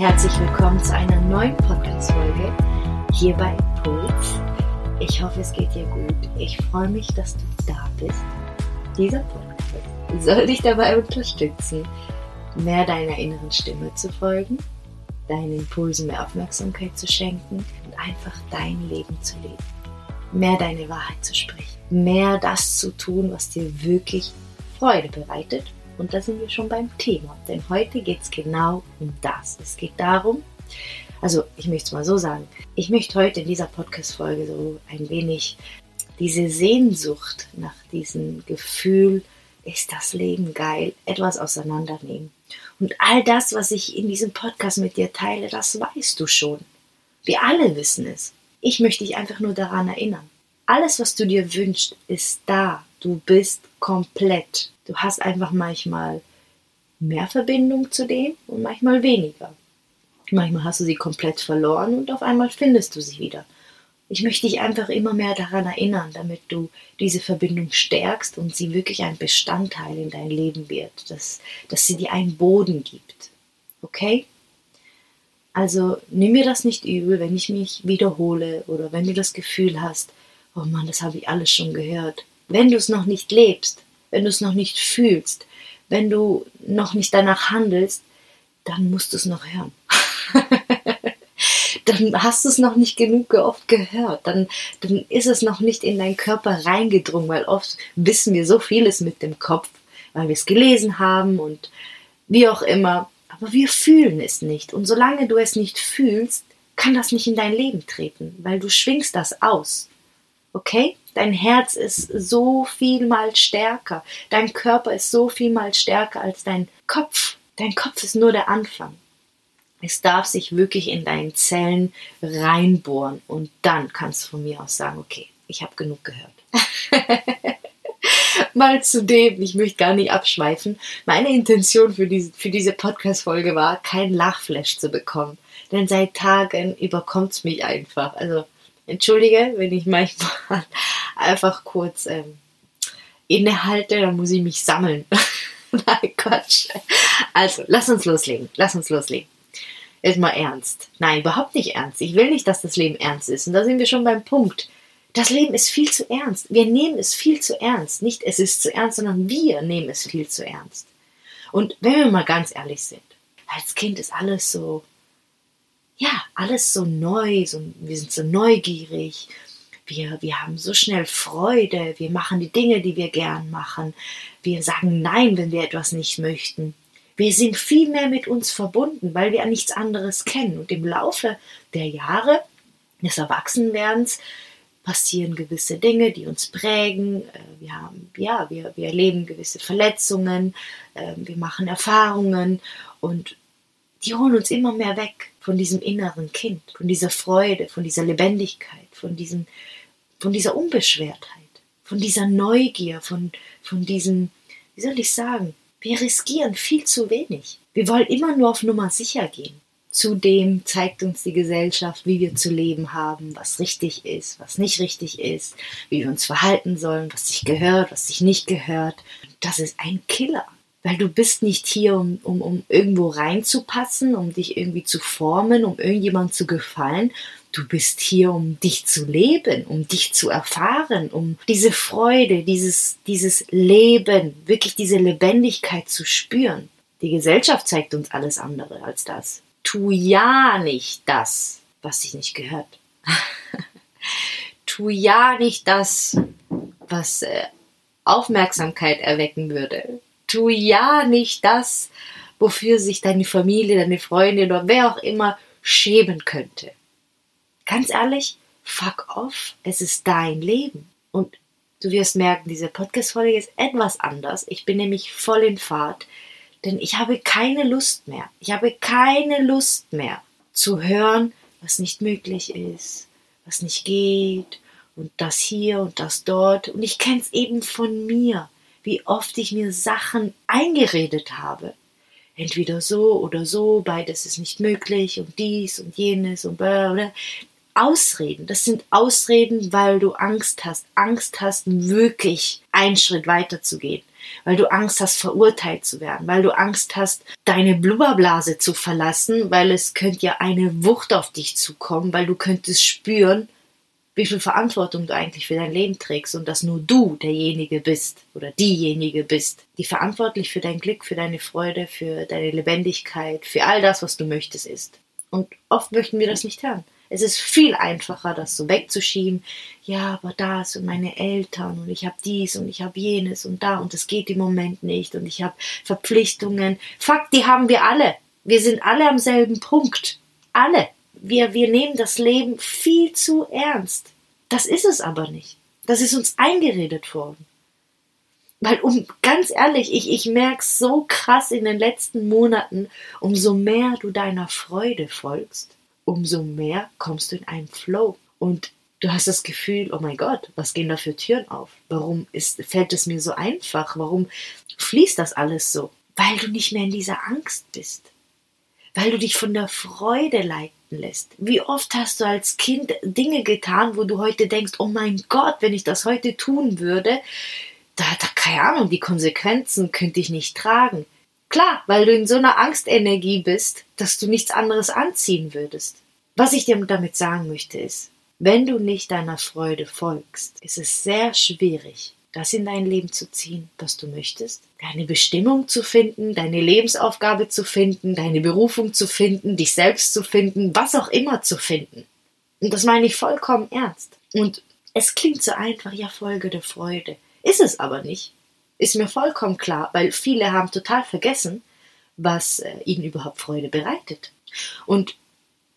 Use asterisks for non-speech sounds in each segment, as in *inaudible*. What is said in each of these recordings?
Herzlich willkommen zu einer neuen Podcast-Folge hier bei Impuls. Ich hoffe, es geht dir gut. Ich freue mich, dass du da bist. Dieser Podcast soll dich dabei unterstützen, mehr deiner inneren Stimme zu folgen, deinen Impulsen mehr Aufmerksamkeit zu schenken und einfach dein Leben zu leben. Mehr deine Wahrheit zu sprechen. Mehr das zu tun, was dir wirklich Freude bereitet und da sind wir schon beim Thema, denn heute geht es genau um das. Es geht darum, also ich möchte es mal so sagen, ich möchte heute in dieser Podcast-Folge so ein wenig diese Sehnsucht nach diesem Gefühl, ist das Leben geil, etwas auseinandernehmen. Und all das, was ich in diesem Podcast mit dir teile, das weißt du schon. Wir alle wissen es. Ich möchte dich einfach nur daran erinnern. Alles, was du dir wünschst, ist da. Du bist komplett. Du hast einfach manchmal mehr Verbindung zu dem und manchmal weniger. Manchmal hast du sie komplett verloren und auf einmal findest du sie wieder. Ich möchte dich einfach immer mehr daran erinnern, damit du diese Verbindung stärkst und sie wirklich ein Bestandteil in dein Leben wird, dass, dass sie dir einen Boden gibt. Okay? Also nimm mir das nicht übel, wenn ich mich wiederhole oder wenn du das Gefühl hast, oh Mann, das habe ich alles schon gehört. Wenn du es noch nicht lebst, wenn du es noch nicht fühlst, wenn du noch nicht danach handelst, dann musst du es noch hören. *laughs* dann hast du es noch nicht genug oft gehört. Dann, dann ist es noch nicht in deinen Körper reingedrungen, weil oft wissen wir so vieles mit dem Kopf, weil wir es gelesen haben und wie auch immer. Aber wir fühlen es nicht. Und solange du es nicht fühlst, kann das nicht in dein Leben treten, weil du schwingst das aus. Okay? Dein Herz ist so viel mal stärker. Dein Körper ist so viel mal stärker als dein Kopf. Dein Kopf ist nur der Anfang. Es darf sich wirklich in deinen Zellen reinbohren und dann kannst du von mir aus sagen, okay, ich habe genug gehört. *laughs* mal zu dem, ich möchte gar nicht abschweifen. Meine Intention für diese, für diese Podcast-Folge war, kein Lachflash zu bekommen. Denn seit Tagen überkommt es mich einfach. Also, entschuldige, wenn ich manchmal einfach kurz ähm, innehalte, dann muss ich mich sammeln. *laughs* Nein, Quatsch. Also, lass uns loslegen. Lass uns loslegen. Jetzt mal ernst. Nein, überhaupt nicht ernst. Ich will nicht, dass das Leben ernst ist. Und da sind wir schon beim Punkt. Das Leben ist viel zu ernst. Wir nehmen es viel zu ernst. Nicht es ist zu ernst, sondern wir nehmen es viel zu ernst. Und wenn wir mal ganz ehrlich sind, als Kind ist alles so, ja, alles so neu, so, wir sind so neugierig, wir, wir haben so schnell Freude, wir machen die Dinge, die wir gern machen, wir sagen Nein, wenn wir etwas nicht möchten. Wir sind viel mehr mit uns verbunden, weil wir nichts anderes kennen. Und im Laufe der Jahre des Erwachsenwerdens passieren gewisse Dinge, die uns prägen. Äh, wir haben, ja, wir, wir erleben gewisse Verletzungen, äh, wir machen Erfahrungen und die holen uns immer mehr weg von diesem inneren Kind, von dieser Freude, von dieser Lebendigkeit, von diesem von dieser Unbeschwertheit, von dieser Neugier, von, von diesem, wie soll ich sagen, wir riskieren viel zu wenig. Wir wollen immer nur auf Nummer sicher gehen. Zudem zeigt uns die Gesellschaft, wie wir zu leben haben, was richtig ist, was nicht richtig ist, wie wir uns verhalten sollen, was sich gehört, was sich nicht gehört. Das ist ein Killer. Weil du bist nicht hier, um, um, um irgendwo reinzupassen, um dich irgendwie zu formen, um irgendjemand zu gefallen, Du bist hier, um dich zu leben, um dich zu erfahren, um diese Freude, dieses, dieses Leben, wirklich diese Lebendigkeit zu spüren. Die Gesellschaft zeigt uns alles andere als das. Tu ja nicht das, was dich nicht gehört. *laughs* tu ja nicht das, was äh, Aufmerksamkeit erwecken würde. Tu ja nicht das, wofür sich deine Familie, deine Freunde oder wer auch immer schämen könnte ganz ehrlich, fuck off, es ist dein Leben. Und du wirst merken, diese Podcast-Folge ist etwas anders. Ich bin nämlich voll in Fahrt, denn ich habe keine Lust mehr. Ich habe keine Lust mehr zu hören, was nicht möglich ist, was nicht geht und das hier und das dort. Und ich kenne es eben von mir, wie oft ich mir Sachen eingeredet habe. Entweder so oder so, beides ist nicht möglich und dies und jenes und bla. Ausreden. Das sind Ausreden, weil du Angst hast. Angst hast, wirklich einen Schritt weiter zu gehen. weil du Angst hast, verurteilt zu werden, weil du Angst hast, deine Blubberblase zu verlassen, weil es könnte ja eine Wucht auf dich zukommen, weil du könntest spüren, wie viel Verantwortung du eigentlich für dein Leben trägst und dass nur du derjenige bist oder diejenige bist, die verantwortlich für dein Glück, für deine Freude, für deine Lebendigkeit, für all das, was du möchtest, ist. Und oft möchten wir das nicht hören. Es ist viel einfacher, das so wegzuschieben. Ja, aber das und meine Eltern und ich habe dies und ich habe jenes und da und es geht im Moment nicht und ich habe Verpflichtungen. Fakt, die haben wir alle. Wir sind alle am selben Punkt. Alle wir, wir nehmen das Leben viel zu ernst. Das ist es aber nicht. Das ist uns eingeredet worden. Weil, um ganz ehrlich, ich, ich merke so krass in den letzten Monaten, umso mehr du deiner Freude folgst, umso mehr kommst du in einen Flow. Und du hast das Gefühl, oh mein Gott, was gehen da für Türen auf? Warum ist, fällt es mir so einfach? Warum fließt das alles so? Weil du nicht mehr in dieser Angst bist. Weil du dich von der Freude leiten lässt. Wie oft hast du als Kind Dinge getan, wo du heute denkst, oh mein Gott, wenn ich das heute tun würde, da, da keine Ahnung, die Konsequenzen könnte ich nicht tragen. Klar, weil du in so einer Angstenergie bist, dass du nichts anderes anziehen würdest. Was ich dir damit sagen möchte ist, wenn du nicht deiner Freude folgst, ist es sehr schwierig, das in dein Leben zu ziehen, was du möchtest, deine Bestimmung zu finden, deine Lebensaufgabe zu finden, deine Berufung zu finden, dich selbst zu finden, was auch immer zu finden. Und das meine ich vollkommen ernst. Und es klingt so einfach, ja, Folge der Freude. Ist es aber nicht. Ist mir vollkommen klar, weil viele haben total vergessen, was äh, ihnen überhaupt Freude bereitet. Und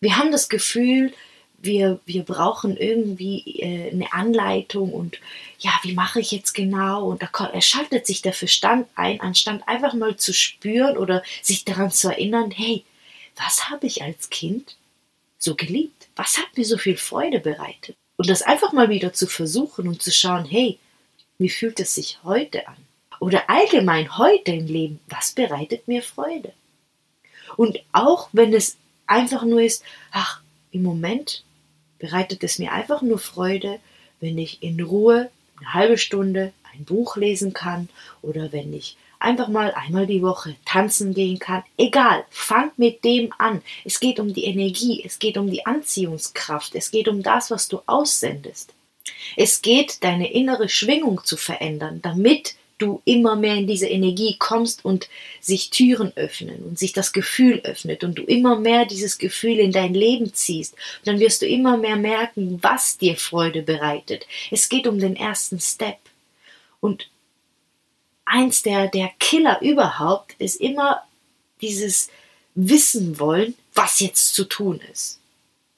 wir haben das Gefühl, wir, wir brauchen irgendwie äh, eine Anleitung und ja, wie mache ich jetzt genau? Und da er schaltet sich der Verstand ein, anstatt einfach mal zu spüren oder sich daran zu erinnern, hey, was habe ich als Kind so geliebt? Was hat mir so viel Freude bereitet? Und das einfach mal wieder zu versuchen und zu schauen, hey, wie fühlt es sich heute an? Oder allgemein heute im Leben, was bereitet mir Freude? Und auch wenn es einfach nur ist, ach, im Moment bereitet es mir einfach nur Freude, wenn ich in Ruhe eine halbe Stunde ein Buch lesen kann oder wenn ich einfach mal einmal die Woche tanzen gehen kann. Egal, fang mit dem an. Es geht um die Energie, es geht um die Anziehungskraft, es geht um das, was du aussendest. Es geht, deine innere Schwingung zu verändern, damit du immer mehr in diese Energie kommst und sich Türen öffnen und sich das Gefühl öffnet und du immer mehr dieses Gefühl in dein Leben ziehst, dann wirst du immer mehr merken, was dir Freude bereitet. Es geht um den ersten Step. Und eins der, der Killer überhaupt ist immer dieses Wissen wollen, was jetzt zu tun ist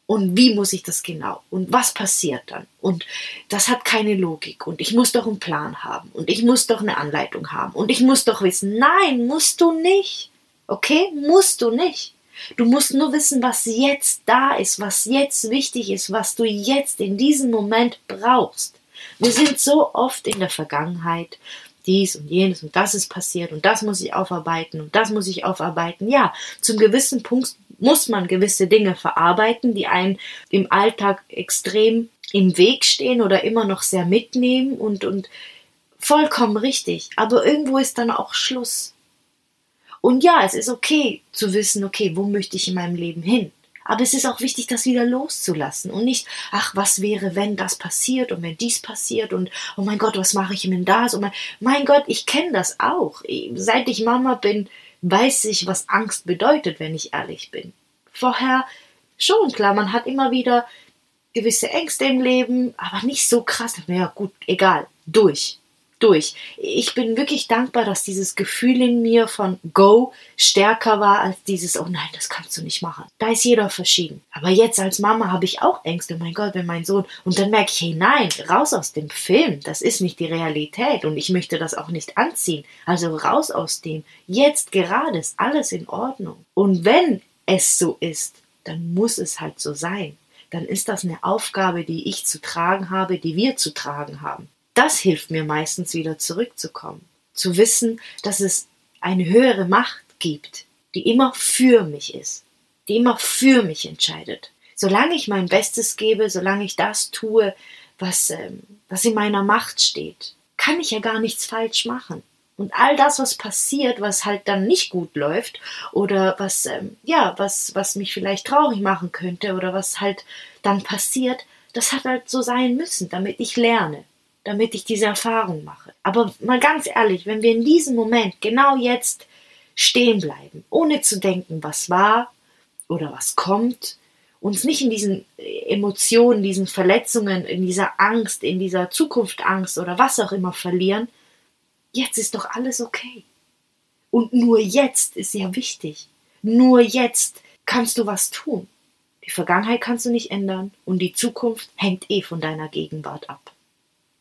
und wie muss ich das genau und was passiert dann und das hat keine Logik und ich muss doch einen Plan haben und ich muss doch eine Anleitung haben und ich muss doch wissen, nein, musst du nicht. Okay, musst du nicht. Du musst nur wissen, was jetzt da ist, was jetzt wichtig ist, was du jetzt in diesem Moment brauchst. Wir sind so oft in der Vergangenheit, dies und jenes und das ist passiert und das muss ich aufarbeiten und das muss ich aufarbeiten. Ja, zum gewissen Punkt muss man gewisse Dinge verarbeiten, die einen im Alltag extrem im Weg stehen oder immer noch sehr mitnehmen und, und vollkommen richtig. Aber irgendwo ist dann auch Schluss. Und ja, es ist okay zu wissen, okay, wo möchte ich in meinem Leben hin? Aber es ist auch wichtig, das wieder loszulassen und nicht, ach, was wäre, wenn das passiert und wenn dies passiert und oh mein Gott, was mache ich, wenn das? Und mein, mein Gott, ich kenne das auch. Seit ich Mama bin, weiß ich, was Angst bedeutet, wenn ich ehrlich bin. Vorher schon, klar, man hat immer wieder gewisse Ängste im Leben, aber nicht so krass. Ja, gut, egal, durch durch. Ich bin wirklich dankbar, dass dieses Gefühl in mir von Go stärker war als dieses, oh nein, das kannst du nicht machen. Da ist jeder verschieden. Aber jetzt als Mama habe ich auch Ängste, oh mein Gott, wenn mein Sohn, und dann merke ich, hey, nein, raus aus dem Film, das ist nicht die Realität und ich möchte das auch nicht anziehen. Also raus aus dem. Jetzt gerade ist alles in Ordnung. Und wenn es so ist, dann muss es halt so sein. Dann ist das eine Aufgabe, die ich zu tragen habe, die wir zu tragen haben das hilft mir meistens wieder zurückzukommen. Zu wissen, dass es eine höhere Macht gibt, die immer für mich ist, die immer für mich entscheidet. Solange ich mein Bestes gebe, solange ich das tue, was, ähm, was in meiner Macht steht, kann ich ja gar nichts falsch machen. Und all das, was passiert, was halt dann nicht gut läuft oder was, ähm, ja, was, was mich vielleicht traurig machen könnte oder was halt dann passiert, das hat halt so sein müssen, damit ich lerne, damit ich diese Erfahrung mache. Aber mal ganz ehrlich, wenn wir in diesem Moment genau jetzt stehen bleiben, ohne zu denken, was war oder was kommt, uns nicht in diesen Emotionen, diesen Verletzungen, in dieser Angst, in dieser Zukunftangst oder was auch immer verlieren, Jetzt ist doch alles okay. Und nur jetzt ist ja wichtig. Nur jetzt kannst du was tun. Die Vergangenheit kannst du nicht ändern und die Zukunft hängt eh von deiner Gegenwart ab.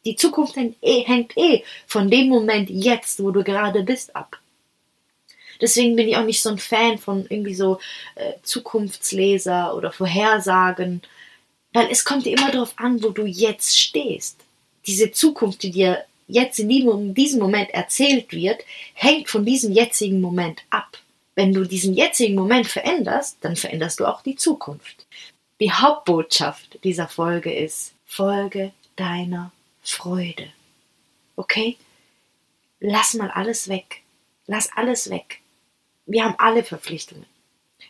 Die Zukunft hängt eh, hängt eh von dem Moment jetzt, wo du gerade bist, ab. Deswegen bin ich auch nicht so ein Fan von irgendwie so äh, Zukunftsleser oder Vorhersagen, weil es kommt dir immer darauf an, wo du jetzt stehst. Diese Zukunft, die dir jetzt in diesem Moment erzählt wird, hängt von diesem jetzigen Moment ab. Wenn du diesen jetzigen Moment veränderst, dann veränderst du auch die Zukunft. Die Hauptbotschaft dieser Folge ist, folge deiner Freude. Okay? Lass mal alles weg. Lass alles weg. Wir haben alle Verpflichtungen.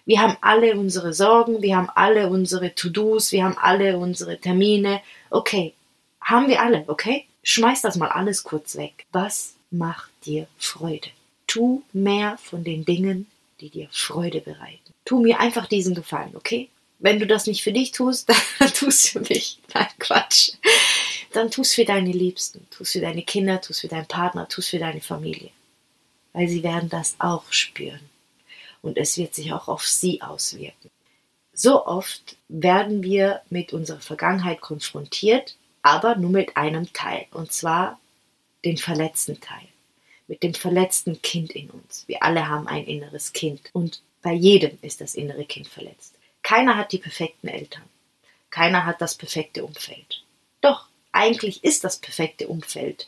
Wir haben alle unsere Sorgen, wir haben alle unsere To-Dos, wir haben alle unsere Termine. Okay, haben wir alle, okay? Schmeiß das mal alles kurz weg. Was macht dir Freude? Tu mehr von den Dingen, die dir Freude bereiten. Tu mir einfach diesen Gefallen, okay? Wenn du das nicht für dich tust, *laughs* dann tust für mich. Nein, Quatsch. Dann tust für deine Liebsten, tust für deine Kinder, tust für deinen Partner, tust für deine Familie. Weil sie werden das auch spüren. Und es wird sich auch auf sie auswirken. So oft werden wir mit unserer Vergangenheit konfrontiert, aber nur mit einem Teil, und zwar den verletzten Teil, mit dem verletzten Kind in uns. Wir alle haben ein inneres Kind und bei jedem ist das innere Kind verletzt. Keiner hat die perfekten Eltern. Keiner hat das perfekte Umfeld. Doch, eigentlich ist das perfekte Umfeld.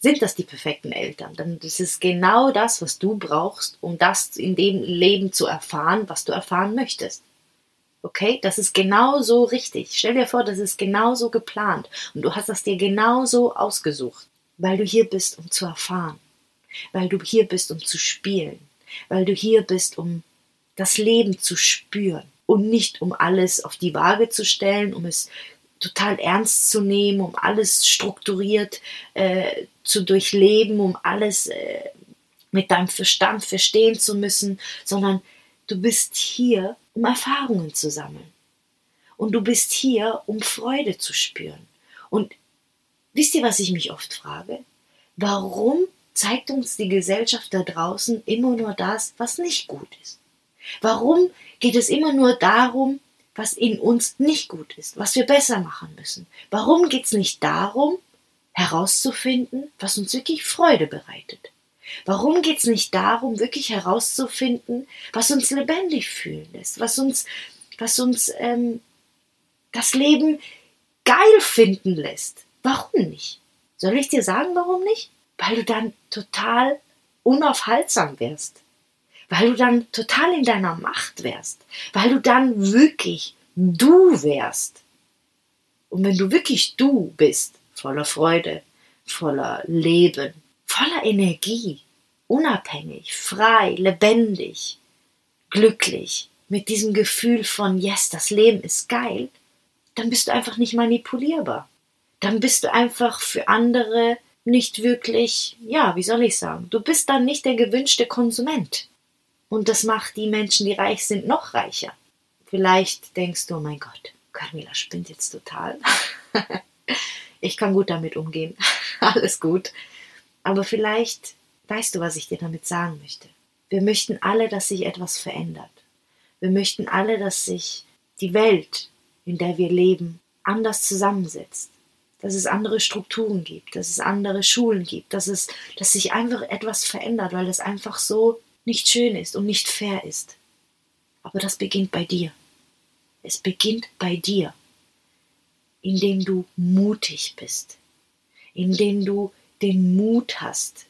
Sind das die perfekten Eltern? Dann ist es genau das, was du brauchst, um das in dem Leben zu erfahren, was du erfahren möchtest. Okay, das ist genauso richtig. Stell dir vor, das ist genauso geplant und du hast das dir genauso ausgesucht, weil du hier bist, um zu erfahren, weil du hier bist, um zu spielen, weil du hier bist, um das Leben zu spüren und nicht um alles auf die Waage zu stellen, um es total ernst zu nehmen, um alles strukturiert äh, zu durchleben, um alles äh, mit deinem Verstand verstehen zu müssen, sondern du bist hier, um Erfahrungen zu sammeln. Und du bist hier, um Freude zu spüren. Und wisst ihr, was ich mich oft frage? Warum zeigt uns die Gesellschaft da draußen immer nur das, was nicht gut ist? Warum geht es immer nur darum, was in uns nicht gut ist, was wir besser machen müssen? Warum geht es nicht darum, herauszufinden, was uns wirklich Freude bereitet? Warum geht es nicht darum, wirklich herauszufinden, was uns lebendig fühlen lässt, was uns, was uns ähm, das Leben geil finden lässt? Warum nicht? Soll ich dir sagen, warum nicht? Weil du dann total unaufhaltsam wärst. Weil du dann total in deiner Macht wärst. Weil du dann wirklich du wärst. Und wenn du wirklich du bist, voller Freude, voller Leben, voller Energie, unabhängig, frei, lebendig, glücklich, mit diesem Gefühl von, yes, das Leben ist geil, dann bist du einfach nicht manipulierbar. Dann bist du einfach für andere nicht wirklich, ja, wie soll ich sagen, du bist dann nicht der gewünschte Konsument. Und das macht die Menschen, die reich sind, noch reicher. Vielleicht denkst du, oh mein Gott, Carmila spinnt jetzt total. *laughs* ich kann gut damit umgehen. *laughs* Alles gut. Aber vielleicht weißt du, was ich dir damit sagen möchte. Wir möchten alle, dass sich etwas verändert. Wir möchten alle, dass sich die Welt, in der wir leben, anders zusammensetzt. Dass es andere Strukturen gibt, dass es andere Schulen gibt, dass es, dass sich einfach etwas verändert, weil es einfach so nicht schön ist und nicht fair ist. Aber das beginnt bei dir. Es beginnt bei dir, indem du mutig bist, indem du den Mut hast,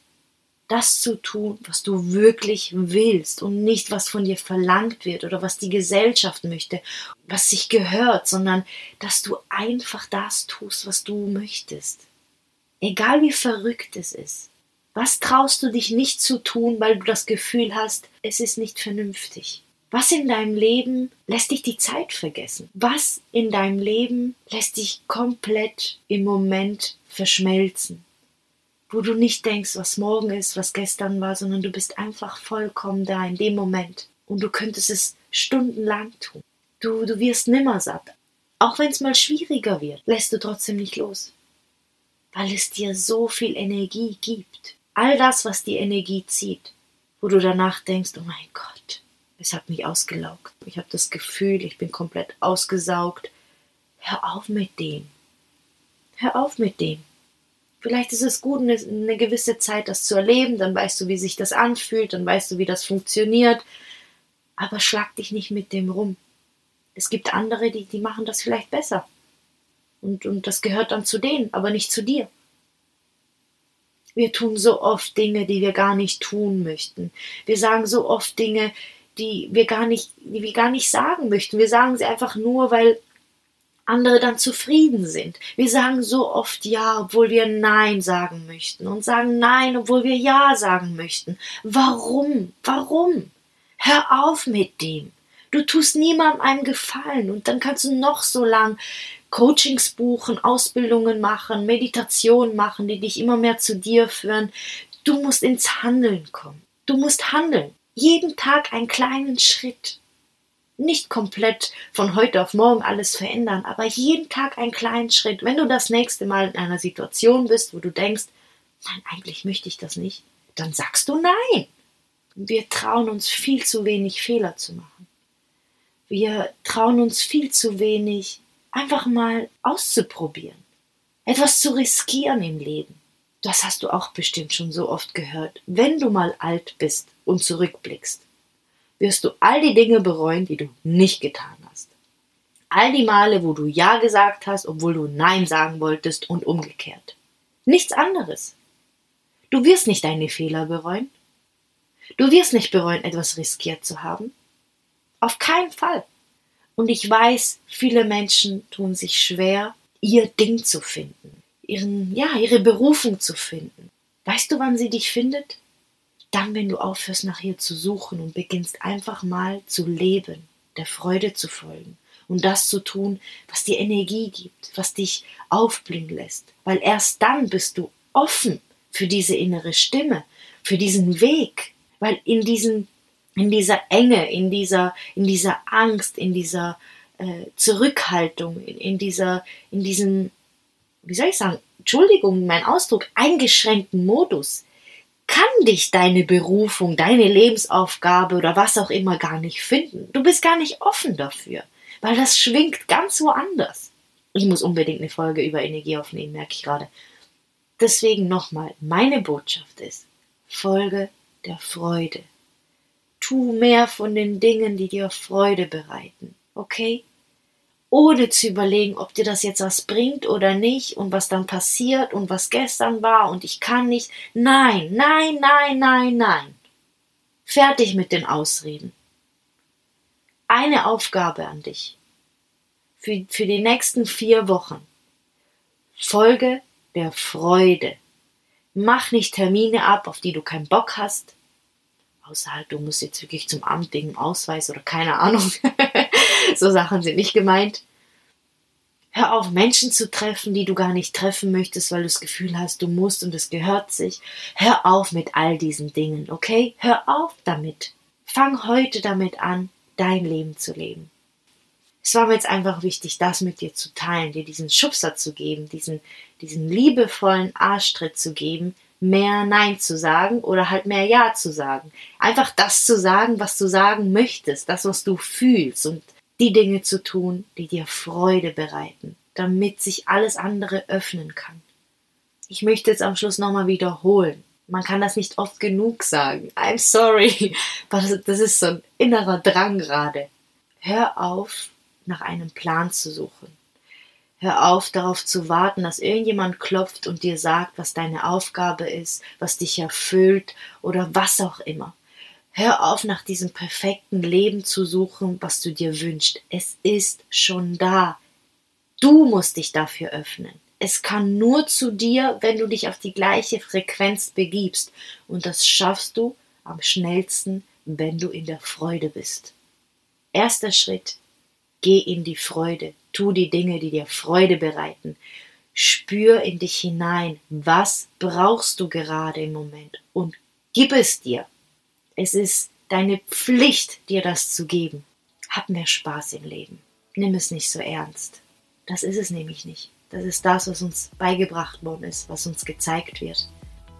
das zu tun, was du wirklich willst und nicht, was von dir verlangt wird oder was die Gesellschaft möchte, was sich gehört, sondern dass du einfach das tust, was du möchtest. Egal wie verrückt es ist. Was traust du dich nicht zu tun, weil du das Gefühl hast, es ist nicht vernünftig? Was in deinem Leben lässt dich die Zeit vergessen? Was in deinem Leben lässt dich komplett im Moment verschmelzen? Wo du nicht denkst, was morgen ist, was gestern war, sondern du bist einfach vollkommen da in dem Moment. Und du könntest es stundenlang tun. Du, du wirst nimmer satt. Auch wenn es mal schwieriger wird, lässt du trotzdem nicht los. Weil es dir so viel Energie gibt. All das, was die Energie zieht, wo du danach denkst, oh mein Gott, es hat mich ausgelaugt. Ich habe das Gefühl, ich bin komplett ausgesaugt. Hör auf mit dem. Hör auf mit dem. Vielleicht ist es gut, eine, eine gewisse Zeit das zu erleben, dann weißt du, wie sich das anfühlt, dann weißt du, wie das funktioniert. Aber schlag dich nicht mit dem rum. Es gibt andere, die, die machen das vielleicht besser. Und, und das gehört dann zu denen, aber nicht zu dir. Wir tun so oft Dinge, die wir gar nicht tun möchten. Wir sagen so oft Dinge, die wir gar nicht, die wir gar nicht sagen möchten. Wir sagen sie einfach nur, weil andere dann zufrieden sind. Wir sagen so oft Ja, obwohl wir Nein sagen möchten und sagen Nein, obwohl wir Ja sagen möchten. Warum? Warum? Hör auf mit dem. Du tust niemandem einen Gefallen und dann kannst du noch so lang Coachings buchen, Ausbildungen machen, Meditationen machen, die dich immer mehr zu dir führen. Du musst ins Handeln kommen. Du musst handeln. Jeden Tag einen kleinen Schritt. Nicht komplett von heute auf morgen alles verändern, aber jeden Tag einen kleinen Schritt. Wenn du das nächste Mal in einer Situation bist, wo du denkst, nein, eigentlich möchte ich das nicht, dann sagst du nein. Wir trauen uns viel zu wenig Fehler zu machen. Wir trauen uns viel zu wenig einfach mal auszuprobieren, etwas zu riskieren im Leben. Das hast du auch bestimmt schon so oft gehört. Wenn du mal alt bist und zurückblickst, wirst du all die Dinge bereuen, die du nicht getan hast. All die Male, wo du Ja gesagt hast, obwohl du Nein sagen wolltest und umgekehrt. Nichts anderes. Du wirst nicht deine Fehler bereuen. Du wirst nicht bereuen, etwas riskiert zu haben. Auf keinen Fall. Und ich weiß, viele Menschen tun sich schwer, ihr Ding zu finden, ihren, ja, ihre Berufung zu finden. Weißt du, wann sie dich findet? Dann, wenn du aufhörst, nach ihr zu suchen und beginnst einfach mal zu leben, der Freude zu folgen und das zu tun, was dir Energie gibt, was dich aufblühen lässt. Weil erst dann bist du offen für diese innere Stimme, für diesen Weg. Weil in diesen in dieser Enge, in dieser, in dieser Angst, in dieser äh, Zurückhaltung, in, in, dieser, in diesem, wie soll ich sagen, Entschuldigung, mein Ausdruck, eingeschränkten Modus, kann dich deine Berufung, deine Lebensaufgabe oder was auch immer gar nicht finden. Du bist gar nicht offen dafür, weil das schwingt ganz woanders. Ich muss unbedingt eine Folge über Energie aufnehmen, merke ich gerade. Deswegen nochmal, meine Botschaft ist, Folge der Freude tu mehr von den Dingen, die dir Freude bereiten. Okay? Ohne zu überlegen, ob dir das jetzt was bringt oder nicht und was dann passiert und was gestern war und ich kann nicht. Nein, nein, nein, nein, nein. Fertig mit den Ausreden. Eine Aufgabe an dich. Für, für die nächsten vier Wochen. Folge der Freude. Mach nicht Termine ab, auf die du keinen Bock hast außer halt, du musst jetzt wirklich zum Amt wegen Ausweis oder keine Ahnung. *laughs* so Sachen sind nicht gemeint. Hör auf, Menschen zu treffen, die du gar nicht treffen möchtest, weil du das Gefühl hast, du musst und es gehört sich. Hör auf mit all diesen Dingen, okay? Hör auf damit. Fang heute damit an, dein Leben zu leben. Es war mir jetzt einfach wichtig, das mit dir zu teilen, dir diesen Schubser zu geben, diesen, diesen liebevollen Arschtritt zu geben, mehr Nein zu sagen oder halt mehr Ja zu sagen. Einfach das zu sagen, was du sagen möchtest, das, was du fühlst und die Dinge zu tun, die dir Freude bereiten, damit sich alles andere öffnen kann. Ich möchte jetzt am Schluss nochmal wiederholen. Man kann das nicht oft genug sagen. I'm sorry. *laughs* Das ist so ein innerer Drang gerade. Hör auf, nach einem Plan zu suchen. Hör auf, darauf zu warten, dass irgendjemand klopft und dir sagt, was deine Aufgabe ist, was dich erfüllt oder was auch immer. Hör auf, nach diesem perfekten Leben zu suchen, was du dir wünschst. Es ist schon da. Du musst dich dafür öffnen. Es kann nur zu dir, wenn du dich auf die gleiche Frequenz begibst. Und das schaffst du am schnellsten, wenn du in der Freude bist. Erster Schritt. Geh in die Freude. Tu die Dinge, die dir Freude bereiten. Spür in dich hinein. Was brauchst du gerade im Moment? Und gib es dir. Es ist deine Pflicht, dir das zu geben. Hab mehr Spaß im Leben. Nimm es nicht so ernst. Das ist es nämlich nicht. Das ist das, was uns beigebracht worden ist, was uns gezeigt wird.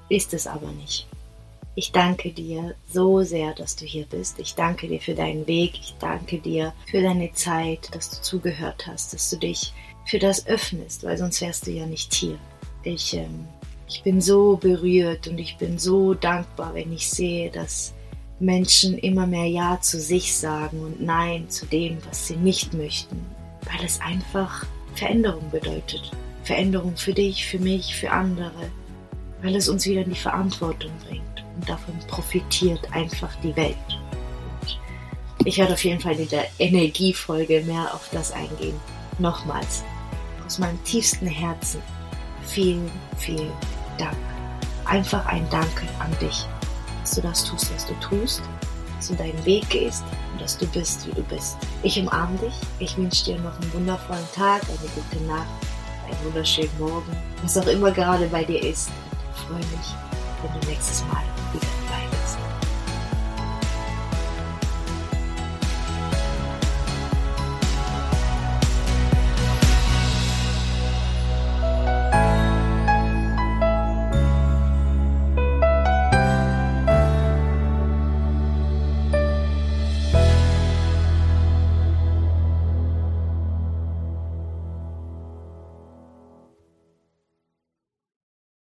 Ist es aber nicht. Ich danke dir so sehr, dass du hier bist. Ich danke dir für deinen Weg. Ich danke dir für deine Zeit, dass du zugehört hast, dass du dich für das öffnest, weil sonst wärst du ja nicht hier. Ich, ähm, ich bin so berührt und ich bin so dankbar, wenn ich sehe, dass Menschen immer mehr Ja zu sich sagen und Nein zu dem, was sie nicht möchten, weil es einfach Veränderung bedeutet. Veränderung für dich, für mich, für andere, weil es uns wieder in die Verantwortung bringt und davon profitiert einfach die Welt. Und ich werde auf jeden Fall in der Energiefolge mehr auf das eingehen. Nochmals, aus meinem tiefsten Herzen, vielen, vielen Dank. Einfach ein Danke an dich, dass du das tust, was du tust, dass du deinen Weg gehst und dass du bist, wie du bist. Ich umarme dich. Ich wünsche dir noch einen wundervollen Tag, eine gute Nacht, einen wunderschönen Morgen, was auch immer gerade bei dir ist. Ich freue mich, wenn du nächstes Mal bist.